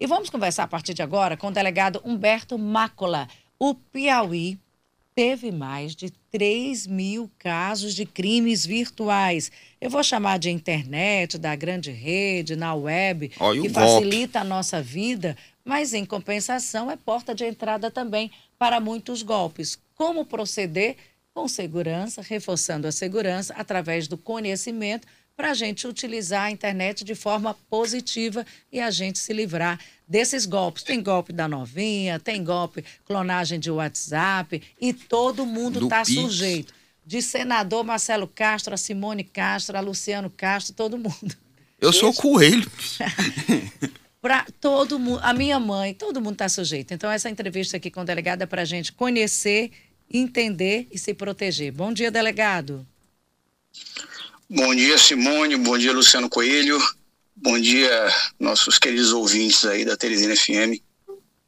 E vamos conversar a partir de agora com o delegado Humberto Mácola. O Piauí teve mais de 3 mil casos de crimes virtuais. Eu vou chamar de internet, da grande rede, na web, Olha que facilita a nossa vida, mas em compensação é porta de entrada também para muitos golpes. Como proceder? Com segurança, reforçando a segurança através do conhecimento para a gente utilizar a internet de forma positiva e a gente se livrar desses golpes. Tem golpe da novinha, tem golpe clonagem de WhatsApp e todo mundo Do está sujeito. De senador Marcelo Castro, a Simone Castro, a Luciano Castro, todo mundo. Eu sou coelho. Para todo mundo, a minha mãe, todo mundo está sujeito. Então, essa entrevista aqui com o delegado é para a gente conhecer, entender e se proteger. Bom dia, delegado. Bom dia, Simone. Bom dia, Luciano Coelho. Bom dia, nossos queridos ouvintes aí da Teresina FM.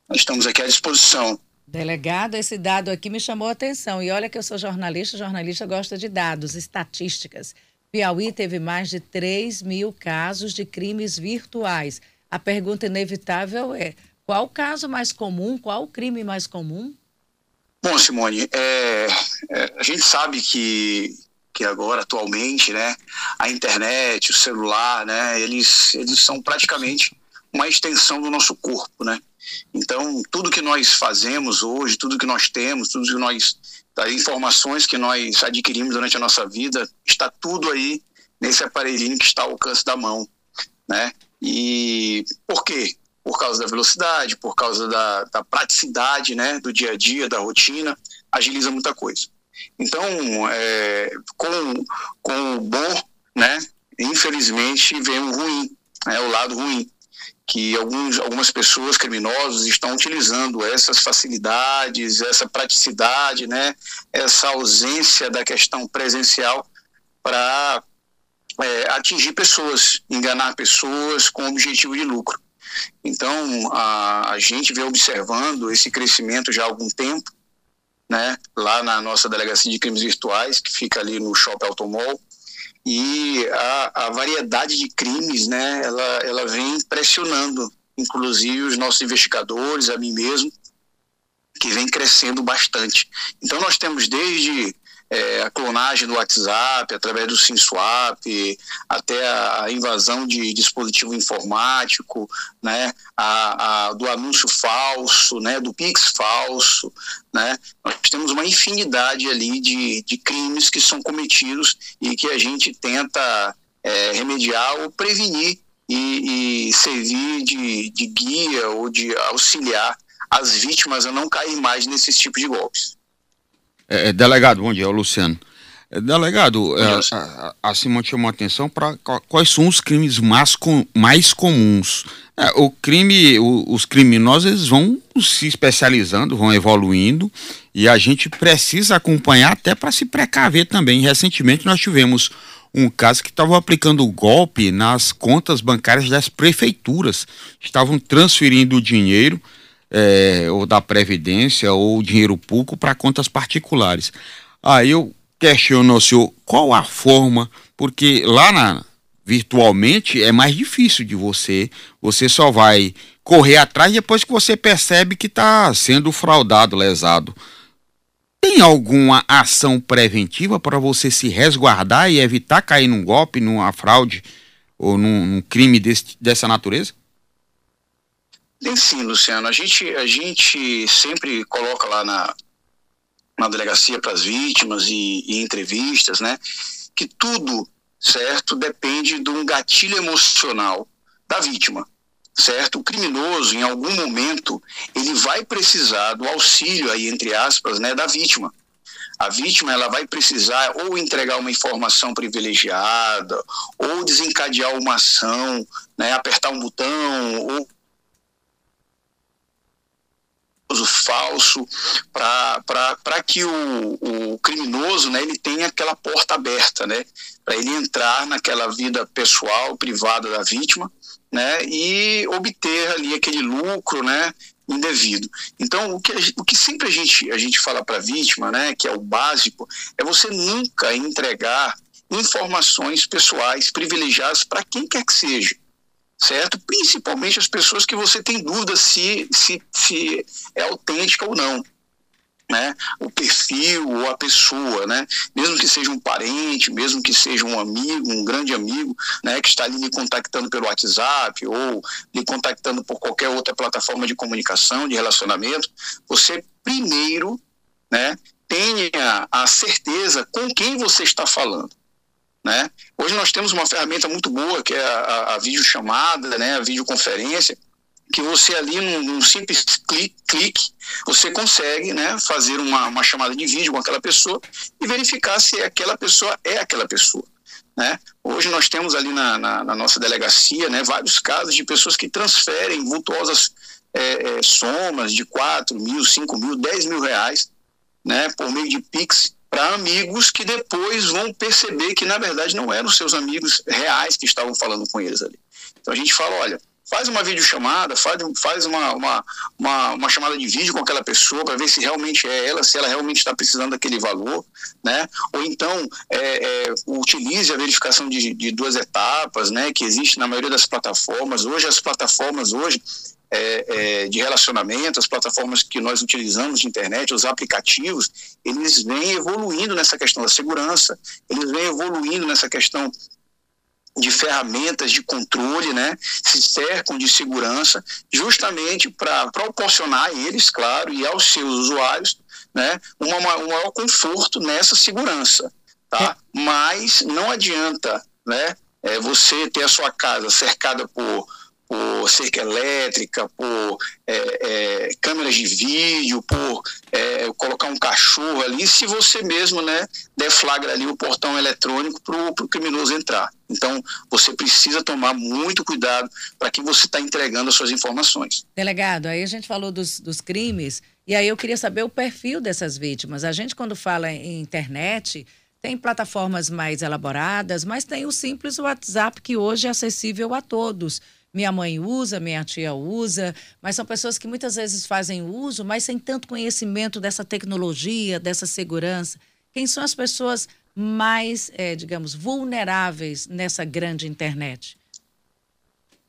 Nós estamos aqui à disposição. Delegado, esse dado aqui me chamou a atenção. E olha que eu sou jornalista, jornalista gosta de dados, estatísticas. Piauí teve mais de 3 mil casos de crimes virtuais. A pergunta inevitável é: qual o caso mais comum, qual o crime mais comum? Bom, Simone, é, é, a gente sabe que, agora, atualmente, né, a internet, o celular, né, eles, eles são praticamente uma extensão do nosso corpo, né? Então, tudo que nós fazemos hoje, tudo que nós temos, tudo que nós, as informações que nós adquirimos durante a nossa vida, está tudo aí nesse aparelhinho que está ao alcance da mão, né? E por quê? Por causa da velocidade, por causa da, da praticidade, né, do dia a dia, da rotina, agiliza muita coisa. Então, é, com, com o bom, né, infelizmente vem o ruim, né, o lado ruim que alguns, algumas pessoas criminosas estão utilizando essas facilidades, essa praticidade, né, essa ausência da questão presencial para é, atingir pessoas, enganar pessoas com objetivo de lucro. Então, a, a gente vem observando esse crescimento já há algum tempo, né, lá na nossa delegacia de crimes virtuais, que fica ali no Shopping Automol, e a, a variedade de crimes, né, ela, ela vem pressionando, inclusive os nossos investigadores, a mim mesmo, que vem crescendo bastante. Então nós temos desde é, a clonagem do WhatsApp, através do SimSwap, até a, invasão de dispositivo informático, né, a, a, do anúncio falso, né, do Pix falso, né, nós temos uma infinidade ali de, de crimes que são cometidos e que a gente tenta é, remediar ou prevenir e, e servir de, de guia ou de auxiliar as vítimas a não cair mais nesses tipos de golpes. É, delegado, bom dia, é o Luciano. É, delegado, é, a, a Simone chamou a atenção para quais são os crimes mais, com, mais comuns. É, o crime, o, os criminosos eles vão se especializando, vão evoluindo e a gente precisa acompanhar até para se precaver também. Recentemente nós tivemos um caso que estavam aplicando golpe nas contas bancárias das prefeituras, estavam transferindo o dinheiro é, ou da Previdência ou dinheiro público para contas particulares. Aí eu questiono ao senhor qual a forma, porque lá na, virtualmente é mais difícil de você, você só vai correr atrás depois que você percebe que está sendo fraudado, lesado. Tem alguma ação preventiva para você se resguardar e evitar cair num golpe, numa fraude ou num, num crime desse, dessa natureza? Tem sim, Luciano. A gente, a gente sempre coloca lá na, na delegacia para as vítimas e, e entrevistas, né, que tudo, certo, depende de um gatilho emocional da vítima, certo? O criminoso, em algum momento, ele vai precisar do auxílio aí entre aspas, né, da vítima. A vítima ela vai precisar ou entregar uma informação privilegiada, ou desencadear uma ação, né, apertar um botão, ou falso para que o, o criminoso né, ele tenha aquela porta aberta, né, para ele entrar naquela vida pessoal, privada da vítima, né, e obter ali aquele lucro, né, indevido. Então, o que, o que sempre a gente, a gente fala para a vítima, né, que é o básico, é você nunca entregar informações pessoais privilegiadas para quem quer que seja certo? Principalmente as pessoas que você tem dúvida se, se, se é autêntica ou não. Né, o perfil ou a pessoa, né, mesmo que seja um parente, mesmo que seja um amigo, um grande amigo, né, que está ali lhe contactando pelo WhatsApp ou lhe contactando por qualquer outra plataforma de comunicação, de relacionamento, você primeiro, né, tenha a certeza com quem você está falando. Né? Hoje nós temos uma ferramenta muito boa que é a, a, a videochamada, né, a videoconferência, que você ali num, num simples clique, clique, você consegue né, fazer uma, uma chamada de vídeo com aquela pessoa e verificar se aquela pessoa é aquela pessoa. Né? Hoje nós temos ali na, na, na nossa delegacia né, vários casos de pessoas que transferem vultuosas é, é, somas de 4 mil, 5 mil, 10 mil reais né, por meio de Pix para amigos que depois vão perceber que, na verdade, não eram seus amigos reais que estavam falando com eles ali. Então a gente fala, olha, faz uma videochamada, faz, faz uma, uma, uma, uma chamada de vídeo com aquela pessoa para ver se realmente é ela, se ela realmente está precisando daquele valor, né? Ou então é, é, utilize a verificação de, de duas etapas, né? Que existe na maioria das plataformas. Hoje as plataformas hoje é, é, de relacionamento, as plataformas que nós utilizamos de internet, os aplicativos, eles vêm evoluindo nessa questão da segurança, eles vêm evoluindo nessa questão de ferramentas de controle, né, se cercam de segurança, justamente para proporcionar a eles, claro, e aos seus usuários, né, uma, um maior conforto nessa segurança, tá? É. Mas não adianta, né, é, você ter a sua casa cercada por por cerca elétrica, por é, é, câmeras de vídeo, por é, colocar um cachorro ali, se você mesmo né, deflagra ali o portão eletrônico para o criminoso entrar. Então, você precisa tomar muito cuidado para que você está entregando as suas informações. Delegado, aí a gente falou dos, dos crimes, e aí eu queria saber o perfil dessas vítimas. A gente, quando fala em internet, tem plataformas mais elaboradas, mas tem o simples WhatsApp que hoje é acessível a todos minha mãe usa, minha tia usa, mas são pessoas que muitas vezes fazem uso, mas sem tanto conhecimento dessa tecnologia, dessa segurança. Quem são as pessoas mais, é, digamos, vulneráveis nessa grande internet?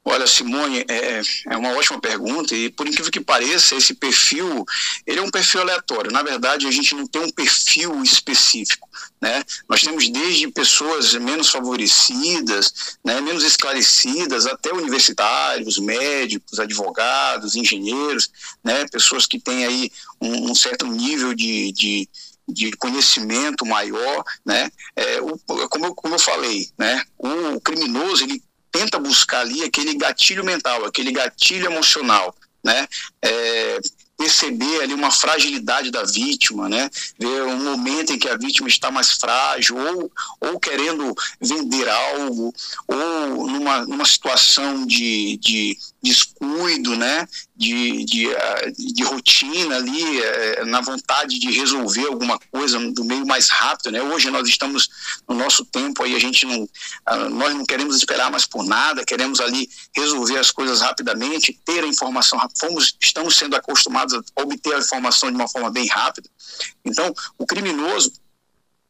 Olha, Simone, é, é uma ótima pergunta e por incrível que pareça, esse perfil, ele é um perfil aleatório. Na verdade, a gente não tem um perfil específico, né? Nós temos desde pessoas menos favorecidas, né, menos esclarecidas, até universitários, médicos, advogados, engenheiros, né? Pessoas que têm aí um, um certo nível de, de de conhecimento maior, né? É, o, como, eu, como eu falei, né? O criminoso ele tenta buscar ali aquele gatilho mental, aquele gatilho emocional, né? É, perceber ali uma fragilidade da vítima, né? Ver um momento em que a vítima está mais frágil ou, ou querendo vender algo ou numa, numa situação de, de descuido, né? De, de, ah, de rotina ali, eh, na vontade de resolver alguma coisa do meio mais rápido, né? Hoje nós estamos no nosso tempo aí, a gente não, ah, nós não queremos esperar mais por nada, queremos ali resolver as coisas rapidamente, ter a informação, fomos, estamos sendo acostumados a obter a informação de uma forma bem rápida. Então, o criminoso,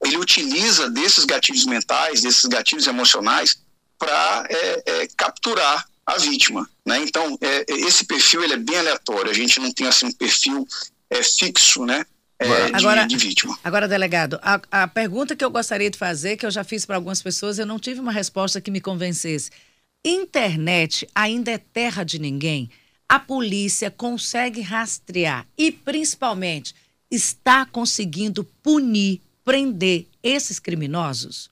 ele utiliza desses gatilhos mentais, desses gatilhos emocionais, para é, é, capturar a vítima. Né? Então, é, é, esse perfil ele é bem aleatório, a gente não tem assim, um perfil é, fixo né? É, agora, de, de, vítima. Agora, delegado, a, a pergunta que eu gostaria de fazer, que eu já fiz para algumas pessoas, eu não tive uma resposta que me convencesse. Internet ainda é terra de ninguém? A polícia consegue rastrear e, principalmente, está conseguindo punir, prender esses criminosos?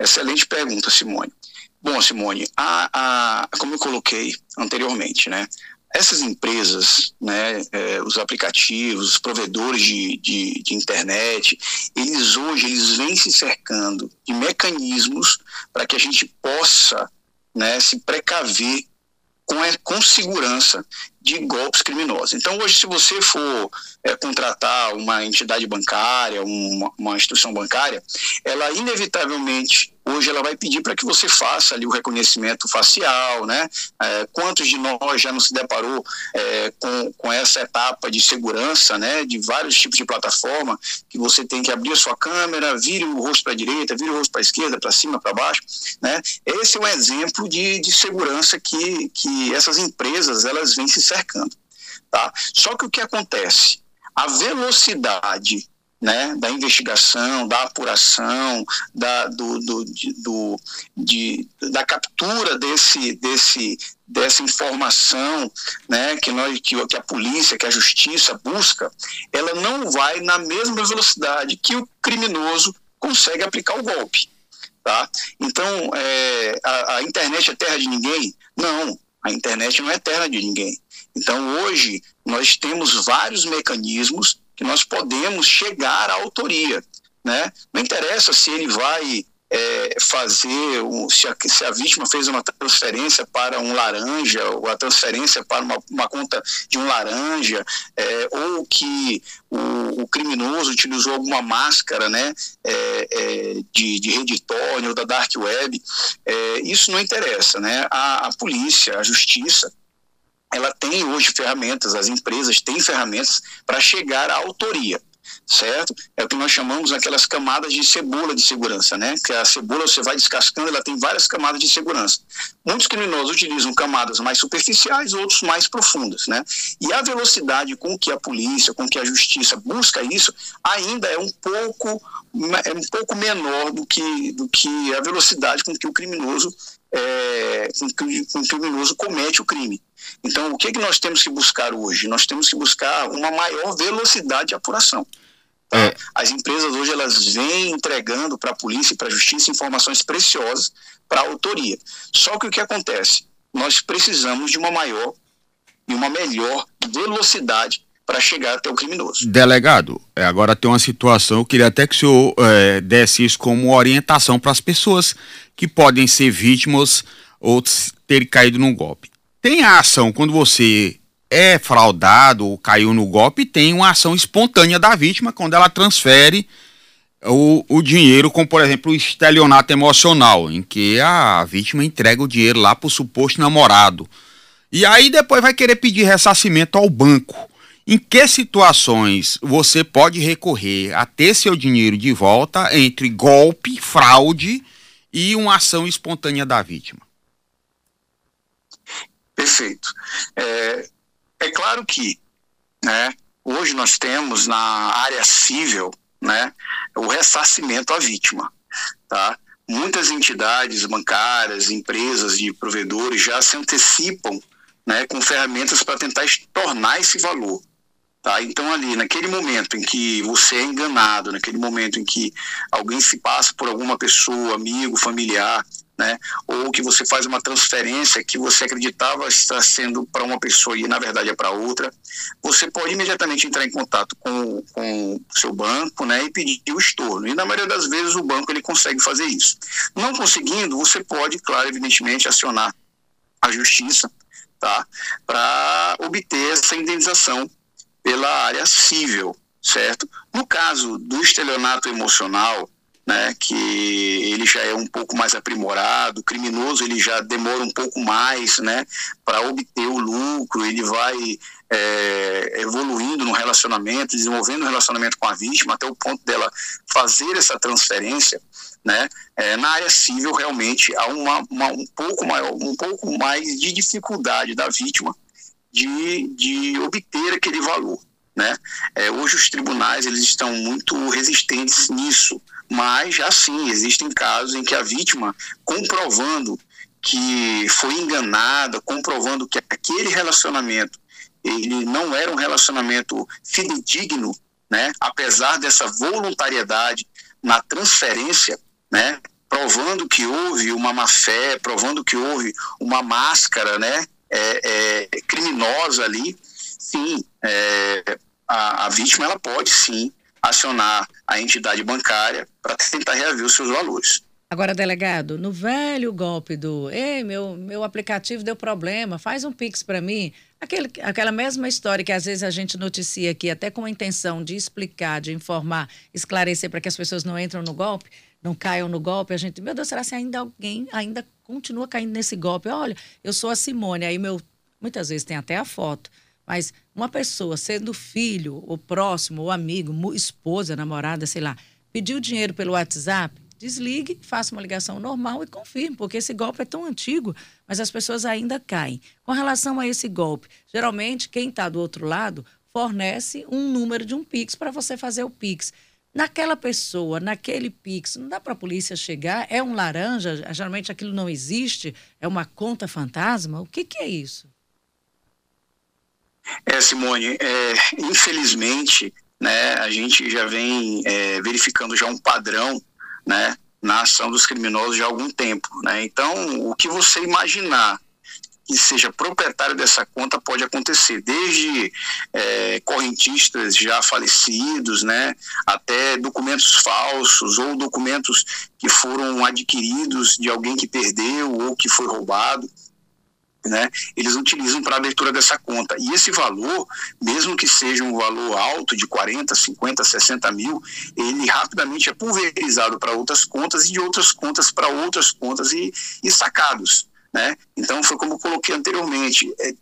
Excelente pergunta, Simone. Bom, Simone, a, a, como eu coloquei anteriormente, né, essas empresas, né, é, os aplicativos, os provedores de, de, de, internet, eles hoje eles vêm se cercando de mecanismos para que a gente possa né, se precaver com, com segurança de golpes criminosos. Então, hoje, se você for é, contratar uma entidade bancária, uma, uma instituição bancária, ela inevitavelmente hoje ela vai pedir para que você faça ali o reconhecimento facial, né? É, quantos de nós já não se deparou é, com, com essa etapa de segurança, né? De vários tipos de plataforma que você tem que abrir a sua câmera, vire o rosto para a direita, vire o rosto para a esquerda, para cima, para baixo, né? Esse é um exemplo de, de segurança que, que essas empresas elas vêm se cercando, tá? Só que o que acontece? A velocidade né, da investigação, da apuração, da, do, do, de, do, de, da captura desse, desse, dessa informação né, que, nós, que, que a polícia, que a justiça busca, ela não vai na mesma velocidade que o criminoso consegue aplicar o golpe. Tá? Então, é, a, a internet é terra de ninguém? Não, a internet não é terra de ninguém. Então, hoje, nós temos vários mecanismos que nós podemos chegar à autoria. Né? Não interessa se ele vai é, fazer, um, se, a, se, a, vítima fez uma transferência para um laranja, ou a transferência para uma, uma conta de um laranja, é, ou que o, o, criminoso utilizou alguma máscara né, é, é de, de redditor ou da dark web, é, isso não interessa. Né? A, a polícia, a justiça, ela tem hoje ferramentas, as empresas têm ferramentas para chegar à autoria, certo? É o que nós chamamos aquelas camadas de cebola de segurança, né? Que a cebola você vai descascando, ela tem várias camadas de segurança. Muitos criminosos utilizam camadas mais superficiais, outros mais profundas, né? E a velocidade com que a polícia, com que a justiça busca isso, ainda é um pouco é um pouco menor do que do que a velocidade com que o criminoso é, que o criminoso comete o crime. Então, o que, é que nós temos que buscar hoje? Nós temos que buscar uma maior velocidade de apuração. Tá? É. As empresas hoje elas vêm entregando para a polícia e para a justiça informações preciosas para a autoria. Só que o que acontece? Nós precisamos de uma maior e uma melhor velocidade para chegar até o criminoso. Delegado, é, agora tem uma situação, eu queria até que o senhor é, desse isso como orientação para as pessoas que podem ser vítimas ou ter caído num golpe. Tem a ação quando você é fraudado ou caiu no golpe, tem uma ação espontânea da vítima quando ela transfere o, o dinheiro, como por exemplo o estelionato emocional, em que a vítima entrega o dinheiro lá para o suposto namorado. E aí depois vai querer pedir ressarcimento ao banco. Em que situações você pode recorrer a ter seu dinheiro de volta entre golpe, fraude e uma ação espontânea da vítima? Perfeito. É, é claro que né, hoje nós temos na área civil né, o ressarcimento à vítima. Tá? Muitas entidades bancárias, empresas de provedores já se antecipam né, com ferramentas para tentar tornar esse valor. Tá? Então, ali, naquele momento em que você é enganado, naquele momento em que alguém se passa por alguma pessoa, amigo, familiar, né? Ou que você faz uma transferência que você acreditava estar sendo para uma pessoa e na verdade é para outra, você pode imediatamente entrar em contato com, com o seu banco, né? E pedir o estorno. E na maioria das vezes o banco ele consegue fazer isso. Não conseguindo, você pode, claro, evidentemente, acionar a justiça, tá? Para obter essa indenização pela área civil, certo? No caso do estelionato emocional, né, que ele já é um pouco mais aprimorado, o criminoso ele já demora um pouco mais né, para obter o lucro, ele vai é, evoluindo no relacionamento, desenvolvendo um relacionamento com a vítima até o ponto dela fazer essa transferência. Né, é, na área civil realmente há uma, uma, um pouco maior, um pouco mais de dificuldade da vítima de, de obter aquele valor. Né? É, hoje os tribunais eles estão muito resistentes nisso, mas já sim existem casos em que a vítima, comprovando que foi enganada, comprovando que aquele relacionamento ele não era um relacionamento fidedigno, né? apesar dessa voluntariedade na transferência, né? provando que houve uma má fé, provando que houve uma máscara né? É, é, criminosa ali, sim, é, a, a vítima ela pode sim acionar a entidade bancária para tentar reaver os seus valores. Agora, delegado, no velho golpe do ei, meu, meu aplicativo deu problema, faz um Pix para mim. Aquele, aquela mesma história que às vezes a gente noticia aqui, até com a intenção de explicar, de informar, esclarecer para que as pessoas não entram no golpe, não caiam no golpe, a gente, meu Deus, será que ainda alguém ainda continua caindo nesse golpe? Olha, eu sou a Simone, aí meu, muitas vezes tem até a foto, mas uma pessoa sendo filho, ou próximo, ou amigo, esposa, namorada, sei lá, pediu dinheiro pelo WhatsApp, desligue, faça uma ligação normal e confirme, porque esse golpe é tão antigo, mas as pessoas ainda caem. Com relação a esse golpe, geralmente quem está do outro lado fornece um número de um Pix para você fazer o Pix. Naquela pessoa, naquele Pix, não dá para a polícia chegar? É um laranja? Geralmente aquilo não existe? É uma conta fantasma? O que, que é isso? É, Simone, é, infelizmente, né, a gente já vem é, verificando já um padrão né, na ação dos criminosos já há algum tempo. Né? Então, o que você imaginar que seja proprietário dessa conta pode acontecer, desde é, correntistas já falecidos, né, até documentos falsos ou documentos que foram adquiridos de alguém que perdeu ou que foi roubado né, eles utilizam para a abertura dessa conta. E esse valor, mesmo que seja um valor alto de 40, 50, 60 mil, ele rapidamente é pulverizado para outras contas e de outras contas para outras contas e, e sacados. Né? Então, foi como eu coloquei anteriormente. É,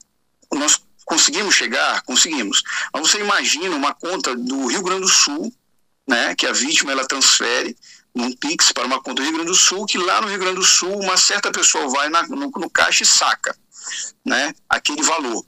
nós conseguimos chegar? Conseguimos. Mas você imagina uma conta do Rio Grande do Sul, né, que a vítima ela transfere num Pix para uma conta do Rio Grande do Sul, que lá no Rio Grande do Sul uma certa pessoa vai na, no, no caixa e saca né, aquele valor.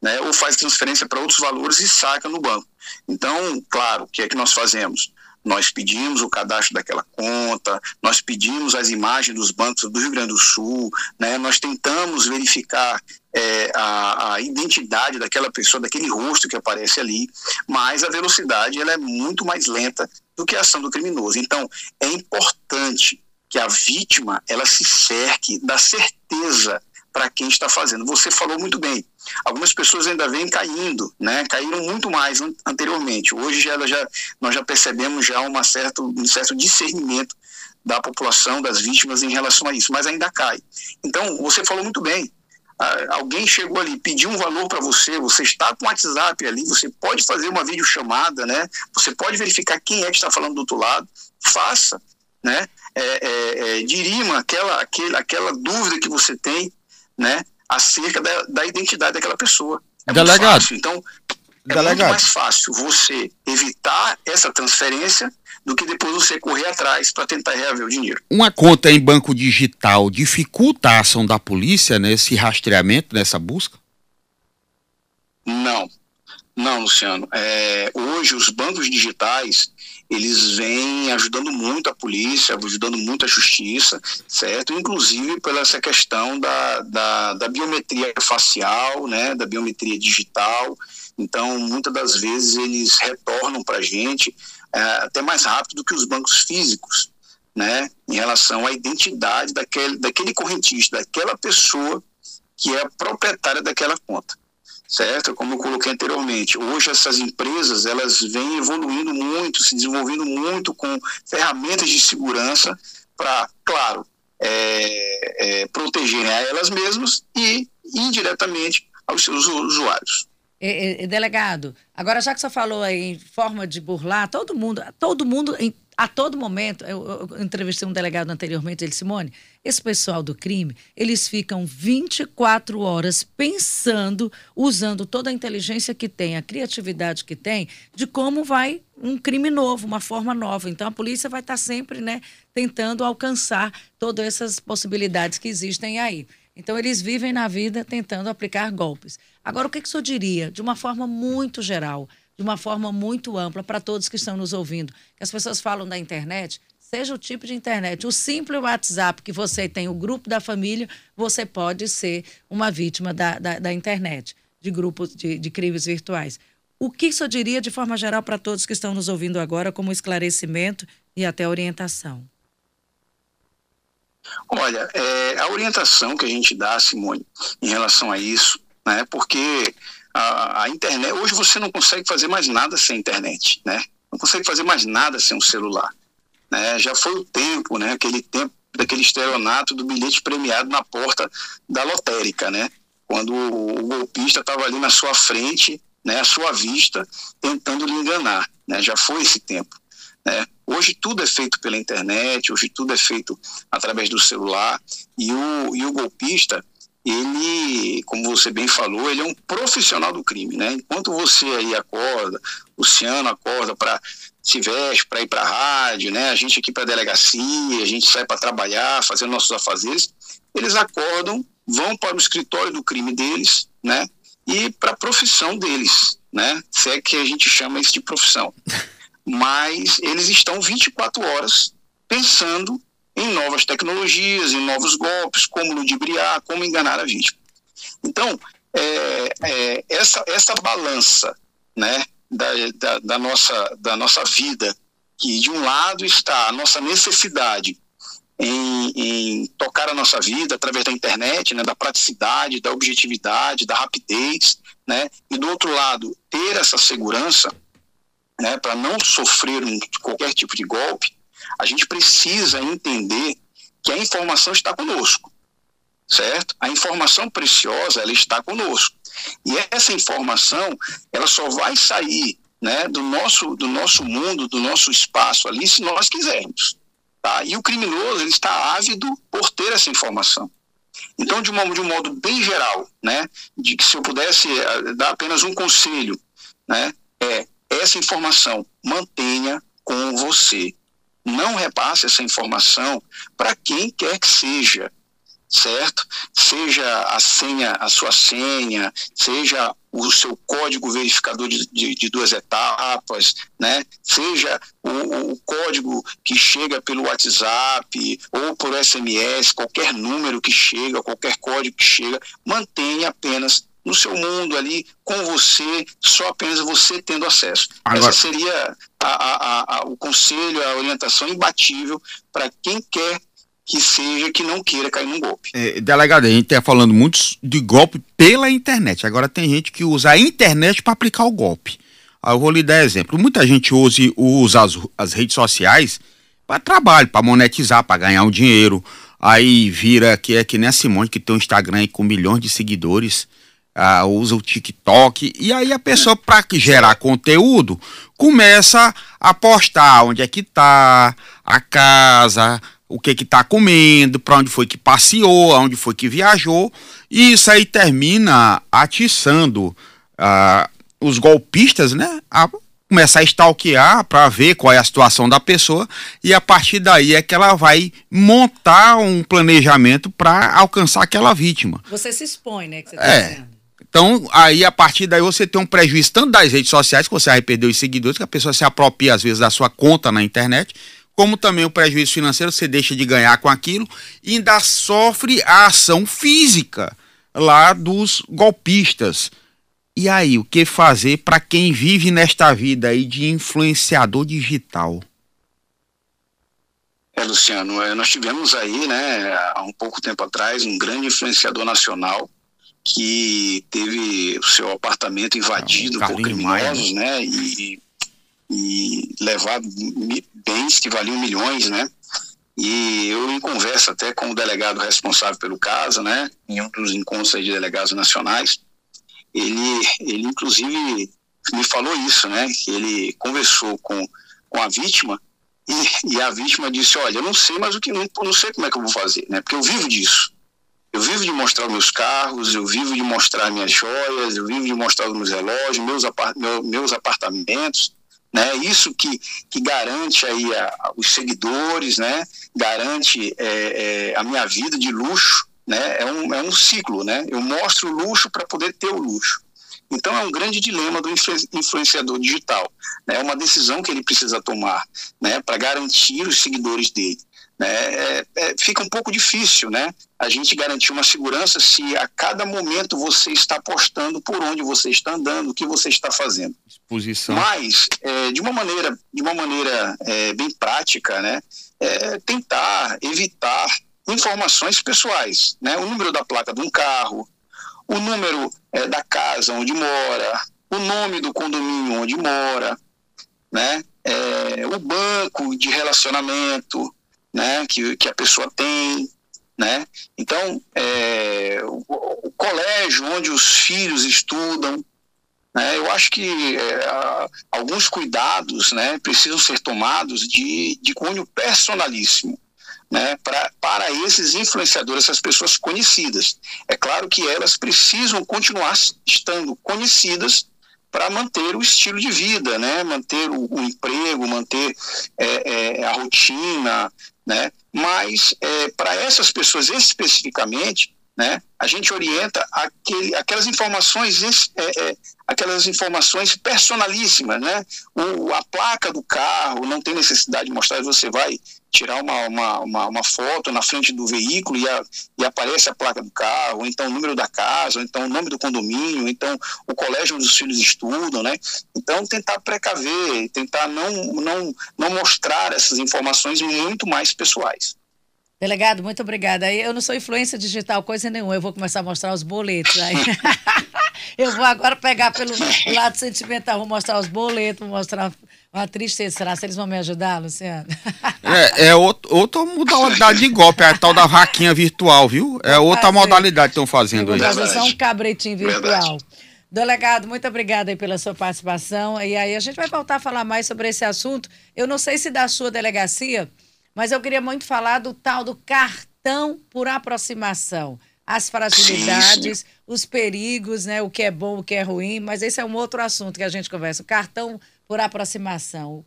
Né, ou faz transferência para outros valores e saca no banco. Então, claro, o que é que nós fazemos? Nós pedimos o cadastro daquela conta, nós pedimos as imagens dos bancos do Rio Grande do Sul, né, nós tentamos verificar é, a, a, identidade daquela pessoa, daquele rosto que aparece ali, mas a velocidade ela é muito mais lenta do que a ação do criminoso. Então, é importante que a vítima ela se cerque da certeza para quem está fazendo. Você falou muito bem. Algumas pessoas ainda vêm caindo, né? Caíram muito mais anteriormente. Hoje já, já nós já percebemos já uma certo, um certo discernimento da população, das vítimas em relação a isso, mas ainda cai. Então, você falou muito bem. alguém chegou ali, pediu um valor para você, você está com o WhatsApp ali, você pode fazer uma videochamada, né? Você pode verificar quem é que está falando do outro lado, faça, né? É, é, é, dirima aquela, aquela, aquela dúvida que você tem né, acerca da, da identidade daquela pessoa. É Delegado. Então, é Delegado. muito mais fácil você evitar essa transferência do que depois você correr atrás para tentar reaver o dinheiro. Uma conta em banco digital dificulta a ação da polícia nesse rastreamento, nessa busca? Não, não, Luciano. É, hoje os bancos digitais eles vêm ajudando muito a polícia, ajudando muito a justiça, certo? Inclusive pela essa questão da, da, da biometria facial, né, da biometria digital. Então, muitas das vezes eles retornam para a gente é, até mais rápido do que os bancos físicos, né, em relação à identidade daquele, daquele correntista, daquela pessoa que é proprietária daquela conta certo? Como eu coloquei anteriormente, hoje essas empresas elas vêm evoluindo muito, se desenvolvendo muito com ferramentas de segurança para, claro, é, é, protegerem a elas mesmas e indiretamente aos seus usuários. Delegado, agora já que você falou aí em forma de burlar, todo mundo, todo mundo em a todo momento, eu, eu, entrevistei um delegado anteriormente, ele Simone, esse pessoal do crime, eles ficam 24 horas pensando, usando toda a inteligência que tem, a criatividade que tem, de como vai um crime novo, uma forma nova. Então a polícia vai estar sempre, né, tentando alcançar todas essas possibilidades que existem aí. Então eles vivem na vida tentando aplicar golpes. Agora o que, que o senhor diria, de uma forma muito geral? De uma forma muito ampla para todos que estão nos ouvindo. Que as pessoas falam da internet, seja o tipo de internet, o simples WhatsApp que você tem, o grupo da família, você pode ser uma vítima da, da, da internet, de grupos de, de crimes virtuais. O que isso diria de forma geral para todos que estão nos ouvindo agora, como esclarecimento e até orientação? Olha, é, a orientação que a gente dá, Simone, em relação a isso, né, porque a, a, internet, hoje você não consegue fazer mais nada sem internet, né? Não consegue fazer mais nada sem um celular. Né? Já foi o tempo, né? Aquele tempo daquele estelionato do bilhete premiado na porta da lotérica, né? Quando o, o golpista estava ali na sua frente, né, à sua vista, tentando lhe enganar. Né? Já foi esse tempo. Né? Hoje tudo é feito pela internet, hoje tudo é feito através do celular e o, e o golpista, ele, como você bem falou, ele é um profissional do crime, né? Enquanto você aí acorda, o Luciano acorda para se veste para ir para a rádio, né? A gente aqui para a delegacia, a gente sai para trabalhar, fazendo nossos afazeres, eles acordam, vão para o escritório do crime deles, né? E para a profissão deles, né? Se é que a gente chama isso de profissão. Mas eles estão 24 horas pensando em novas tecnologias, em novos golpes, como ludibriar, como enganar a vítima. Então, é, é, essa, essa balança né, da, da, da, nossa, da nossa vida, que de um lado está a nossa necessidade em, em, tocar a nossa vida através da internet, né, da praticidade, da objetividade, da rapidez, né, e do outro lado ter essa segurança, né, para não sofrer um, qualquer tipo de golpe, a gente precisa entender que a informação está conosco, certo? A informação preciosa, ela está conosco. E essa informação, ela só vai sair né, do, nosso, do nosso mundo, do nosso espaço ali, se nós quisermos. Tá? E o criminoso ele está ávido por ter essa informação. Então, de, uma, de um modo bem geral, né, de que se eu pudesse uh, dar apenas um conselho, né, é essa informação mantenha com você. Não repasse essa informação para quem quer que seja, certo? Seja a senha, a sua senha, seja o seu código verificador de, de, de duas etapas, né? Seja o, o, código que chega pelo WhatsApp ou por SMS, qualquer número que chega, qualquer código que chega, mantenha apenas no seu mundo ali, com você, só apenas você tendo acesso. Agora... Essa seria a, a, a, o conselho, a orientação imbatível para quem quer que seja que não queira cair num golpe. É, delegado, a gente está falando muito de golpe pela internet. Agora tem gente que usa a internet para aplicar o golpe. Aí eu vou lhe dar exemplo. Muita gente usa, usa as, as redes sociais para trabalho, para monetizar, para ganhar um dinheiro. Aí vira que é que nem a Simone, que tem um Instagram com milhões de seguidores. Uh, usa o TikTok, e aí a pessoa, para gerar conteúdo, começa a postar onde é que tá, a casa, o que que tá comendo, para onde foi que passeou, aonde foi que viajou, e isso aí termina atiçando uh, os golpistas, né, a começar a stalkear para ver qual é a situação da pessoa e a partir daí é que ela vai montar um planejamento para alcançar aquela vítima. Você se expõe, né, que você tá é. Dizendo. Então, aí a partir daí você tem um prejuízo tanto das redes sociais, que você vai perder os seguidores, que a pessoa se apropria às vezes da sua conta na internet, como também o prejuízo financeiro, você deixa de ganhar com aquilo e ainda sofre a ação física lá dos golpistas. E aí, o que fazer para quem vive nesta vida aí de influenciador digital? É, Luciano, é, nós tivemos aí, né, há um pouco tempo atrás, um grande influenciador nacional que teve o seu apartamento invadido por criminosos, né, e e levar bens que valiam milhões, né? E eu, em conversa até com o delegado responsável pelo caso, né, em um dos encontros de delegados nacionais, ele, ele inclusive me falou isso, né, que ele conversou com, com a vítima e, e a vítima disse, olha, eu não sei mais o que, não, não sei como é que eu vou fazer, né, porque eu vivo disso. Eu vivo de mostrar meus carros, eu vivo de mostrar minhas joias, eu vivo de mostrar os meus relógios, meus, meus apartamentos, né? Isso que, que garante aí a, a, os seguidores, né? Garante é, é, a minha vida de luxo, né? É um, é um ciclo, né? Eu mostro o luxo para poder ter o luxo. Então é um grande dilema do influenciador digital. Né? É uma decisão que ele precisa tomar né? para garantir os seguidores dele. Né? É, é, fica um pouco difícil né? a gente garantir uma segurança se a cada momento você está postando por onde você está andando, o que você está fazendo. Exposição. Mas, é, de uma maneira, de uma maneira é, bem prática, né? É, tentar evitar informações pessoais, né? o número da placa de um carro, o número é, da casa onde mora, o nome do condomínio onde mora, né? É, o banco de relacionamento, né, que, que a pessoa tem, né? Então, é, o, o, colégio onde os filhos estudam, né, eu acho que é, alguns cuidados né, precisam ser tomados de, de cunho personalíssimo. Né, pra, para esses influenciadores, essas pessoas conhecidas. É claro que elas precisam continuar estando conhecidas para manter o estilo de vida, né? manter o, o emprego, manter é, é, a rotina, né? mas é, para essas pessoas especificamente, né, a gente orienta aquele, aquelas informações é, é, aquelas informações personalíssimas, né? O, a placa do carro não tem necessidade de mostrar, você vai tirar uma, uma, uma, uma, foto na frente do veículo e, a, e aparece a placa do carro, ou então o número da casa, ou então o nome do condomínio, ou então o colégio onde os filhos estudam, né? Então tentar precaver, tentar não, não, não mostrar essas informações muito mais pessoais. Delegado, muito obrigada. Eu não sou influência digital, coisa nenhuma. Eu vou começar a mostrar os boletos. Aí. eu vou agora pegar pelo lado sentimental, vou mostrar os boletos, vou mostrar uma tristeza, será se eles vão me ajudar, Luciano? É, é outro, outra modalidade de golpe, é a tal da vaquinha virtual, viu? É outra modalidade que estão fazendo aí. Fazer só um cabretinho virtual. Verdade. Delegado, muito obrigada aí pela sua participação. E aí a gente vai voltar a falar mais sobre esse assunto. Eu não sei se da sua delegacia, mas eu queria muito falar do tal do cartão por aproximação. As fragilidades, sim, os perigos, né? O que é bom, o que é ruim, mas esse é um outro assunto que a gente conversa. O cartão por aproximação.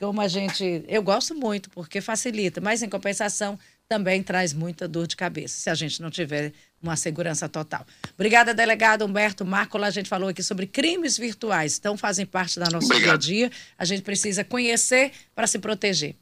Como a gente. Eu gosto muito, porque facilita, mas em compensação também traz muita dor de cabeça, se a gente não tiver uma segurança total. Obrigada, delegado Humberto Marcola. A gente falou aqui sobre crimes virtuais, então fazem parte da nossa dia a dia. A gente precisa conhecer para se proteger.